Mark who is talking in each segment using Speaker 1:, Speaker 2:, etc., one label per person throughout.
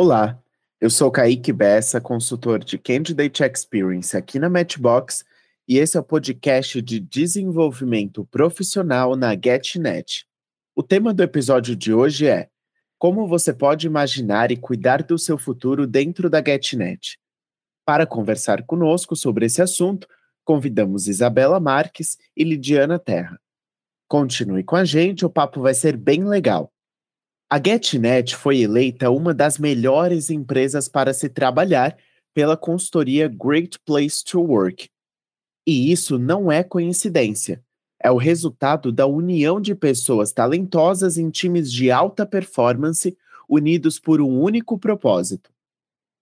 Speaker 1: Olá, eu sou Kaique Bessa, consultor de Candidate Experience aqui na Matchbox, e esse é o podcast de desenvolvimento profissional na GetNet. O tema do episódio de hoje é Como você pode imaginar e cuidar do seu futuro dentro da GetNet? Para conversar conosco sobre esse assunto, convidamos Isabela Marques e Lidiana Terra. Continue com a gente, o papo vai ser bem legal. A GetNet foi eleita uma das melhores empresas para se trabalhar pela consultoria Great Place to Work. E isso não é coincidência. É o resultado da união de pessoas talentosas em times de alta performance unidos por um único propósito.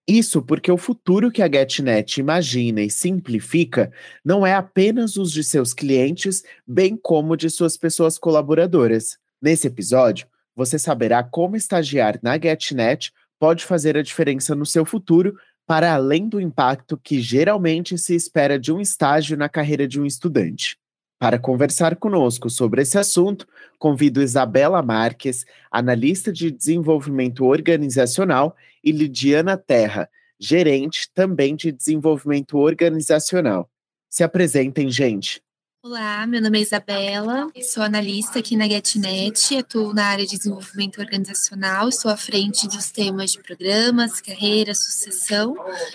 Speaker 1: Isso porque o futuro que a GetNet imagina e simplifica não é apenas os de seus clientes, bem como de suas pessoas colaboradoras. Nesse episódio, você saberá como estagiar na GetNet pode fazer a diferença no seu futuro, para além do impacto que geralmente se espera de um estágio na carreira de um estudante. Para conversar conosco sobre esse assunto, convido Isabela Marques, analista de desenvolvimento organizacional, e Lidiana Terra, gerente também de desenvolvimento organizacional. Se apresentem, gente.
Speaker 2: Olá, meu nome é Isabela, sou analista aqui na GetNet, atuo na área de desenvolvimento organizacional, estou à frente dos temas de programas, carreira, sucessão.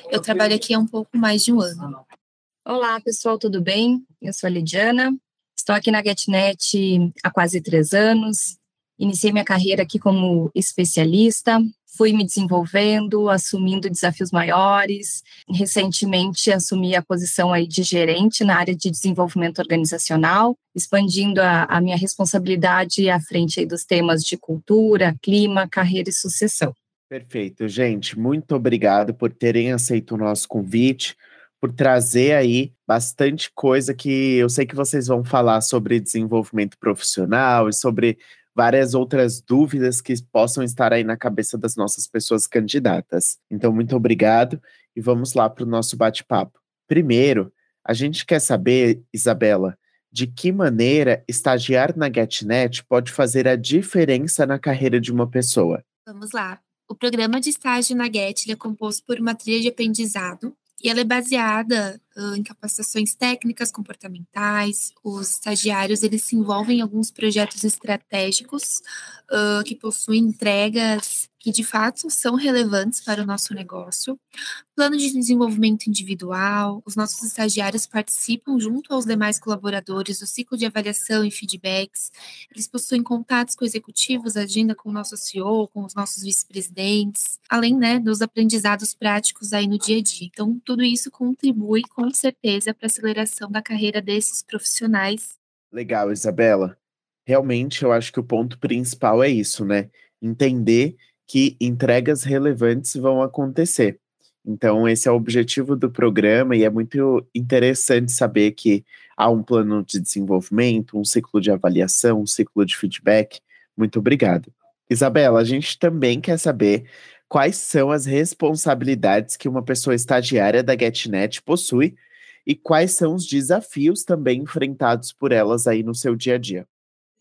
Speaker 2: Eu trabalho aqui há um pouco mais de um ano.
Speaker 3: Olá, pessoal, tudo bem? Eu sou a Lidiana, estou aqui na GetNet há quase três anos. Iniciei minha carreira aqui como especialista, fui me desenvolvendo, assumindo desafios maiores. Recentemente assumi a posição aí de gerente na área de desenvolvimento organizacional, expandindo a, a minha responsabilidade à frente dos temas de cultura, clima, carreira e sucessão.
Speaker 1: Perfeito, gente. Muito obrigado por terem aceito o nosso convite, por trazer aí bastante coisa que eu sei que vocês vão falar sobre desenvolvimento profissional e sobre várias outras dúvidas que possam estar aí na cabeça das nossas pessoas candidatas. Então, muito obrigado e vamos lá para o nosso bate-papo. Primeiro, a gente quer saber, Isabela, de que maneira estagiar na GetNet pode fazer a diferença na carreira de uma pessoa.
Speaker 2: Vamos lá. O programa de estágio na Get é composto por uma trilha de aprendizado e ela é baseada uh, em capacitações técnicas, comportamentais. Os estagiários eles se envolvem em alguns projetos estratégicos uh, que possuem entregas que de fato são relevantes para o nosso negócio. Plano de desenvolvimento individual, os nossos estagiários participam junto aos demais colaboradores do ciclo de avaliação e feedbacks. Eles possuem contatos com executivos, agenda com o nosso CEO, com os nossos vice-presidentes, além né, dos aprendizados práticos aí no dia a dia. Então, tudo isso contribui com certeza para a aceleração da carreira desses profissionais.
Speaker 1: Legal, Isabela. Realmente, eu acho que o ponto principal é isso, né? Entender que entregas relevantes vão acontecer. Então, esse é o objetivo do programa e é muito interessante saber que há um plano de desenvolvimento, um ciclo de avaliação, um ciclo de feedback. Muito obrigado. Isabela, a gente também quer saber quais são as responsabilidades que uma pessoa estagiária da GetNet possui e quais são os desafios também enfrentados por elas aí no seu dia a dia.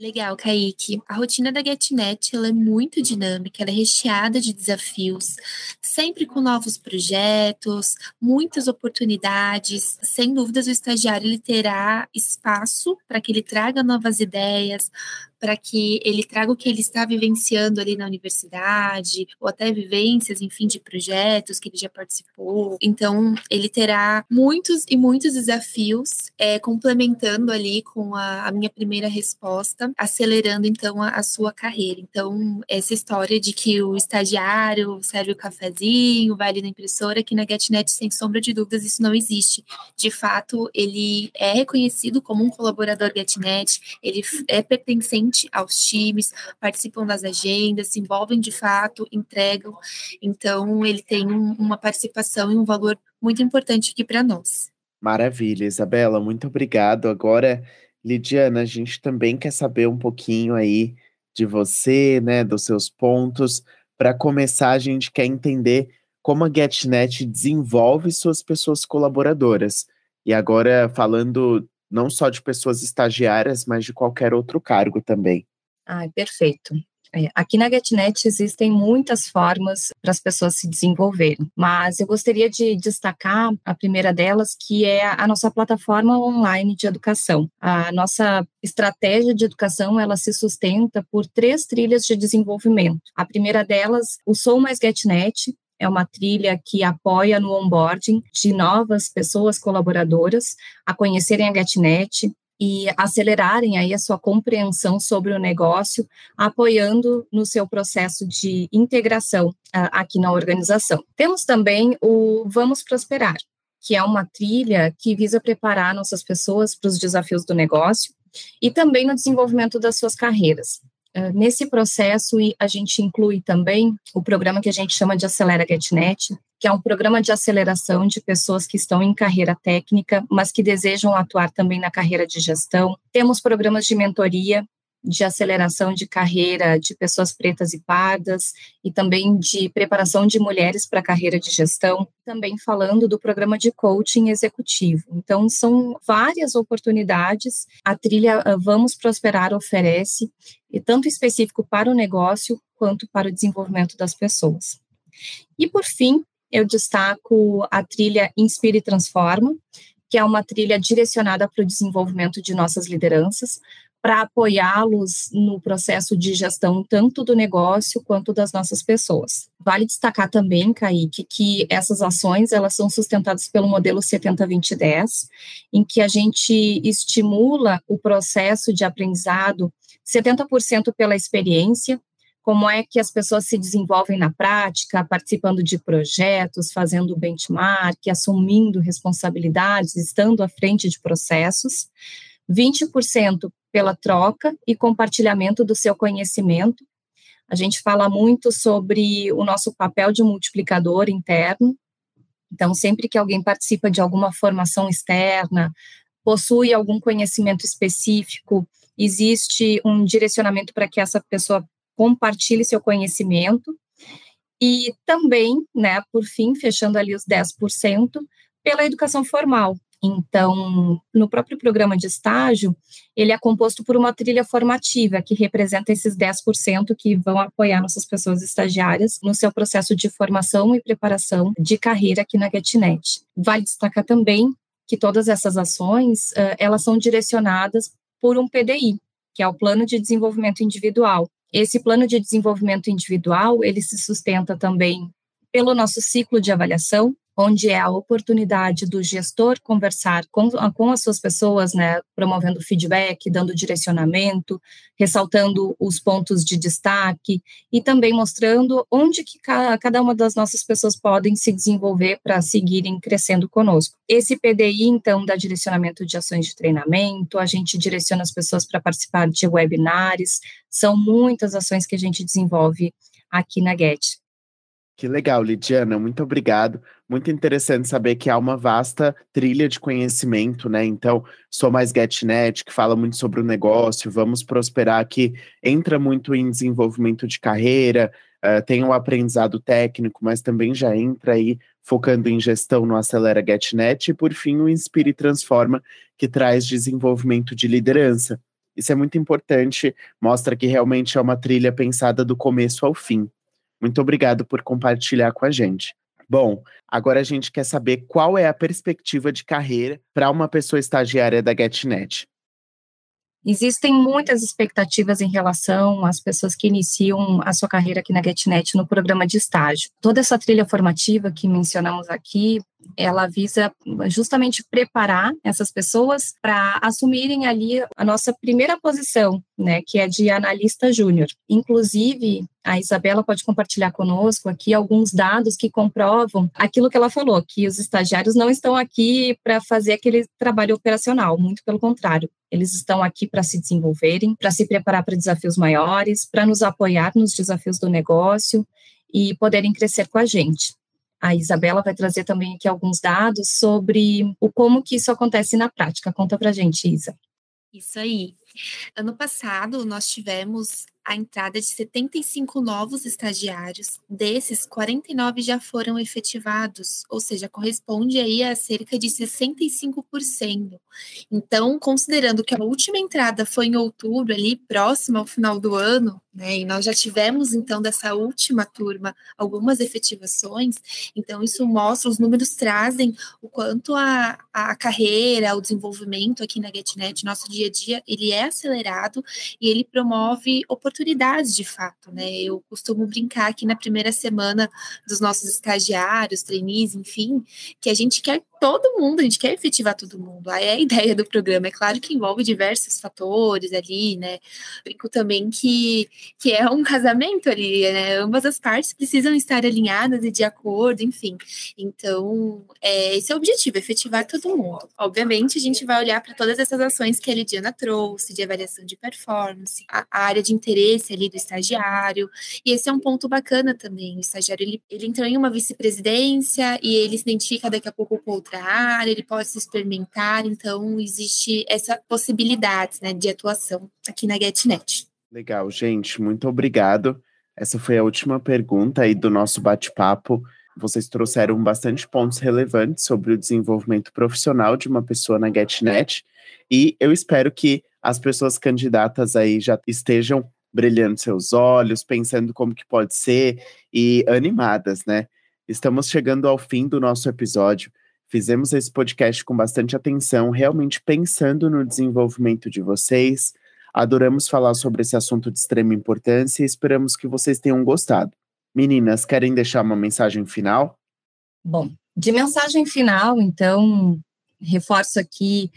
Speaker 2: Legal, Kaique. A rotina da GetNet ela é muito dinâmica, ela é recheada de desafios, sempre com novos projetos, muitas oportunidades. Sem dúvidas, o estagiário ele terá espaço para que ele traga novas ideias, para que ele traga o que ele está vivenciando ali na universidade, ou até vivências, enfim, de projetos que ele já participou. Então, ele terá muitos e muitos desafios, é, complementando ali com a, a, minha primeira resposta, acelerando então a, a, sua carreira. Então, essa história de que o estagiário serve o cafezinho, vai ali na impressora, que na GetNet, sem sombra de dúvidas, isso não existe. De fato, ele é reconhecido como um colaborador GetNet, ele é pertencente aos times, participam das agendas, se envolvem de fato, entregam. Então, ele tem um, uma participação e um valor muito importante aqui para nós.
Speaker 1: Maravilha, Isabela, muito obrigado. Agora, Lidiana, a gente também quer saber um pouquinho aí de você, né, dos seus pontos. Para começar, a gente quer entender como a GetNet desenvolve suas pessoas colaboradoras. E agora, falando não só de pessoas estagiárias, mas de qualquer outro cargo também.
Speaker 3: Ah, perfeito. É, aqui na GetNet existem muitas formas para as pessoas se desenvolverem, mas eu gostaria de destacar a primeira delas, que é a nossa plataforma online de educação. A nossa estratégia de educação, ela se sustenta por três trilhas de desenvolvimento. A primeira delas, o Sou Mais GetNet, é uma trilha que apoia no onboarding de novas pessoas colaboradoras a conhecerem a GetNet, e acelerarem aí a sua compreensão sobre o negócio, apoiando no seu processo de integração uh, aqui na organização. Temos também o Vamos Prosperar, que é uma trilha que visa preparar nossas pessoas para os desafios do negócio e também no desenvolvimento das suas carreiras. Uh, nesse processo, a gente inclui também o programa que a gente chama de Acelera GetNet, que é um programa de aceleração de pessoas que estão em carreira técnica, mas que desejam atuar também na carreira de gestão. Temos programas de mentoria de aceleração de carreira de pessoas pretas e pardas e também de preparação de mulheres para a carreira de gestão, também falando do programa de coaching executivo. Então, são várias oportunidades. A trilha ah, Vamos Prosperar oferece, e tanto específico para o negócio quanto para o desenvolvimento das pessoas. E, por fim, eu destaco a trilha Inspire e Transforma, que é uma trilha direcionada para o desenvolvimento de nossas lideranças, para apoiá-los no processo de gestão tanto do negócio quanto das nossas pessoas. Vale destacar também, Kaique, que essas ações elas são sustentadas pelo modelo 70-20-10, em que a gente estimula o processo de aprendizado 70% pela experiência, como é que as pessoas se desenvolvem na prática, participando de projetos, fazendo benchmark, assumindo responsabilidades, estando à frente de processos, 20% pela troca e compartilhamento do seu conhecimento. A gente fala muito sobre o nosso papel de multiplicador interno. Então, sempre que alguém participa de alguma formação externa, possui algum conhecimento específico, existe um direcionamento para que essa pessoa compartilhe seu conhecimento. E também, né, por fim, fechando ali os 10%, pela educação formal. Então, no próprio programa de estágio, ele é composto por uma trilha formativa, que representa esses 10% que vão apoiar nossas pessoas estagiárias no seu processo de formação e preparação de carreira aqui na GetNet. Vale destacar também que todas essas ações, elas são direcionadas por um PDI, que é o Plano de Desenvolvimento Individual, esse plano de desenvolvimento individual, ele se sustenta também pelo nosso ciclo de avaliação, onde é a oportunidade do gestor conversar com, com as suas pessoas, né, promovendo feedback, dando direcionamento, ressaltando os pontos de destaque e também mostrando onde que cada uma das nossas pessoas podem se desenvolver para seguirem crescendo conosco. Esse PDI, então, dá direcionamento de ações de treinamento, a gente direciona as pessoas para participar de webinars, são muitas ações que a gente desenvolve aqui na Get.
Speaker 1: Que legal, Lidiana, muito obrigado. Muito interessante saber que há uma vasta trilha de conhecimento, né? Então, sou mais GetNet, que fala muito sobre o negócio, vamos prosperar, que entra muito em desenvolvimento de carreira, uh, tem o um aprendizado técnico, mas também já entra aí focando em gestão no Acelera GetNet, e por fim o Inspire Transforma, que traz desenvolvimento de liderança. Isso é muito importante, mostra que realmente é uma trilha pensada do começo ao fim. Muito obrigado por compartilhar com a gente. Bom, agora a gente quer saber qual é a perspectiva de carreira para uma pessoa estagiária da GetNet.
Speaker 3: Existem muitas expectativas em relação às pessoas que iniciam a sua carreira aqui na GetNet no programa de estágio. Toda essa trilha formativa que mencionamos aqui, ela visa justamente preparar essas pessoas para assumirem ali a nossa primeira posição, né, que é de analista júnior. Inclusive, a Isabela pode compartilhar conosco aqui alguns dados que comprovam aquilo que ela falou, que os estagiários não estão aqui para fazer aquele trabalho operacional, muito pelo contrário. Eles estão aqui para se desenvolverem, para se preparar para desafios maiores, para nos apoiar nos desafios do negócio e poderem crescer com a gente. A Isabela vai trazer também aqui alguns dados sobre o como que isso acontece na prática. Conta para gente, Isa.
Speaker 2: Isso aí. Ano passado, nós tivemos a entrada de 75 novos estagiários. Desses, 49 já foram efetivados, ou seja, corresponde aí a cerca de 65%. Então, considerando que a última entrada foi em outubro, ali próximo ao final do ano, né? E nós já tivemos, então, dessa última turma, algumas efetivações, então isso mostra, os números trazem o quanto a, a carreira, o desenvolvimento aqui na GetNet, nosso dia a dia, ele é acelerado e ele promove oportunidades de fato, né? Eu costumo brincar aqui na primeira semana dos nossos estagiários, trainees, enfim, que a gente quer todo mundo, a gente quer efetivar todo mundo. Aí é a ideia do programa. É claro que envolve diversos fatores ali, né? Brinco também que, que é um casamento ali, né? Ambas as partes precisam estar alinhadas e de acordo, enfim. Então, é, esse é o objetivo, efetivar todo mundo. Obviamente, a gente vai olhar para todas essas ações que a Lidiana trouxe, de avaliação de performance, a, área de interesse ali do estagiário. E esse é um ponto bacana também. O estagiário, ele, ele entrou em uma vice-presidência e ele se identifica daqui a pouco com ele pode se experimentar, então existe essa possibilidade né, de atuação aqui na GetNet.
Speaker 1: Legal, gente, muito obrigado. Essa foi a última pergunta aí do nosso bate-papo. Vocês trouxeram bastante pontos relevantes sobre o desenvolvimento profissional de uma pessoa na GetNet e eu espero que as pessoas candidatas aí já estejam brilhando seus olhos, pensando como que pode ser e animadas, né? Estamos chegando ao fim do nosso episódio. Fizemos esse podcast com bastante atenção, realmente pensando no desenvolvimento de vocês. Adoramos falar sobre esse assunto de extrema importância e esperamos que vocês tenham gostado. Meninas, querem deixar uma mensagem final?
Speaker 3: Bom, de mensagem final, então, reforço aqui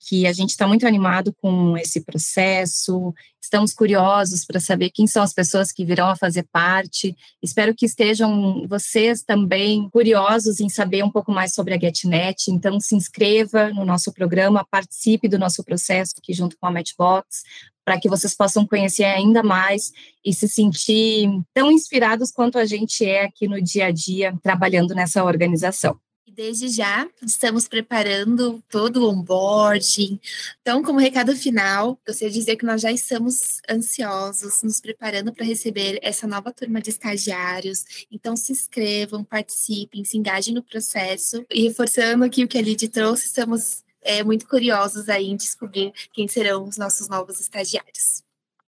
Speaker 3: que a gente está muito animado com esse processo, estamos curiosos para saber quem são as pessoas que virão a fazer parte. Espero que estejam vocês também curiosos em saber um pouco mais sobre a GetNet. Então, se inscreva no nosso programa, participe do nosso processo aqui junto com a Matchbox, para que vocês possam conhecer ainda mais e se sentir tão inspirados quanto a gente é aqui no dia a dia trabalhando nessa organização.
Speaker 2: Desde já, estamos preparando todo o onboarding. Então, como recado final, gostaria de dizer que nós já estamos ansiosos, nos preparando para receber essa nova turma de estagiários. Então, se inscrevam, participem, se engajem no processo. E reforçando aqui o que a Lid trouxe, estamos é, muito curiosos aí em descobrir quem serão os nossos novos estagiários.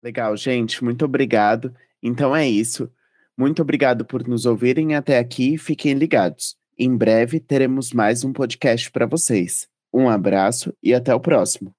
Speaker 1: Legal, gente, muito obrigado. Então é isso. Muito obrigado por nos ouvirem até aqui. Fiquem ligados. Em breve teremos mais um podcast para vocês. Um abraço e até o próximo.